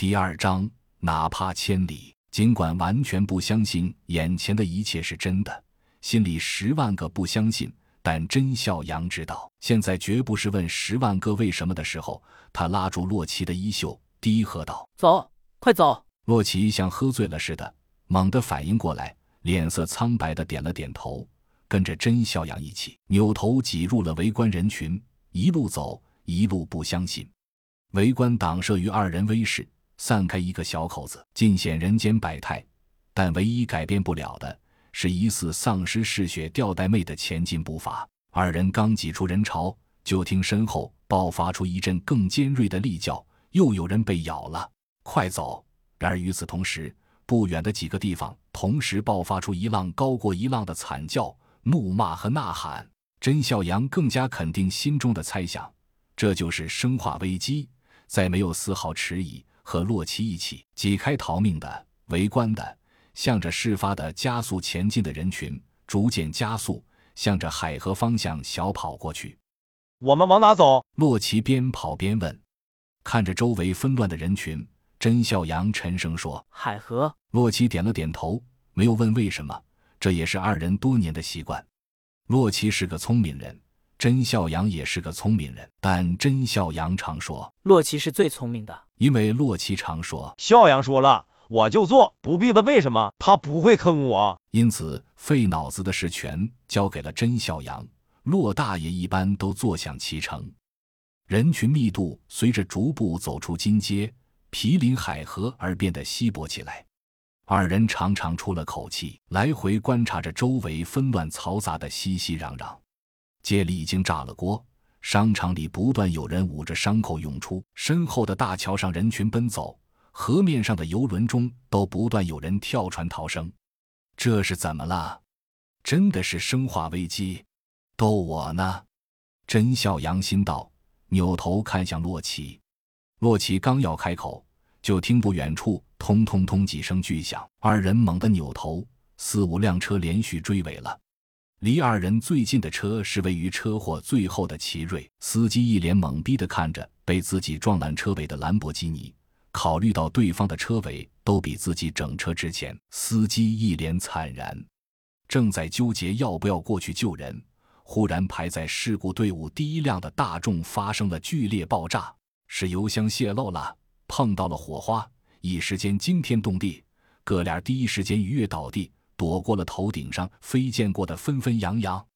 第二章，哪怕千里，尽管完全不相信眼前的一切是真的，心里十万个不相信，但甄孝阳知道，现在绝不是问十万个为什么的时候。他拉住洛奇的衣袖，低喝道：“走，快走！”洛奇像喝醉了似的，猛地反应过来，脸色苍白的点了点头，跟着甄孝阳一起扭头挤入了围观人群，一路走，一路不相信。围观党慑于二人威势。散开一个小口子，尽显人间百态，但唯一改变不了的是疑似丧尸嗜血吊带妹的前进步伐。二人刚挤出人潮，就听身后爆发出一阵更尖锐的厉叫，又有人被咬了，快走！然而与此同时，不远的几个地方同时爆发出一浪高过一浪的惨叫、怒骂和呐喊。甄孝阳更加肯定心中的猜想，这就是生化危机，再没有丝毫迟疑。和洛奇一起挤开逃命的、围观的，向着事发的加速前进的人群，逐渐加速，向着海河方向小跑过去。我们往哪走？洛奇边跑边问。看着周围纷乱的人群，甄笑阳沉声说：“海河。”洛奇点了点头，没有问为什么，这也是二人多年的习惯。洛奇是个聪明人。甄孝阳也是个聪明人，但甄孝阳常说洛奇是最聪明的，因为洛奇常说孝阳说了我就做，不必问为什么，他不会坑我。因此，费脑子的事全交给了甄孝阳。骆大爷一般都坐享其成。人群密度随着逐步走出金街、毗邻海河而变得稀薄起来。二人长长出了口气，来回观察着周围纷乱嘈杂的熙熙攘攘。街里已经炸了锅，商场里不断有人捂着伤口涌出，身后的大桥上人群奔走，河面上的游轮中都不断有人跳船逃生。这是怎么了？真的是生化危机？逗我呢？甄孝阳心道，扭头看向洛奇。洛奇刚要开口，就听不远处“通通通”几声巨响，二人猛地扭头，四五辆车连续追尾了。离二人最近的车是位于车祸最后的奇瑞，司机一脸懵逼地看着被自己撞烂车尾的兰博基尼。考虑到对方的车尾都比自己整车值钱，司机一脸惨然，正在纠结要不要过去救人。忽然，排在事故队伍第一辆的大众发生了剧烈爆炸，是油箱泄漏了，碰到了火花，一时间惊天动地，哥俩第一时间一跃倒地。躲过了头顶上飞溅过的纷纷扬扬。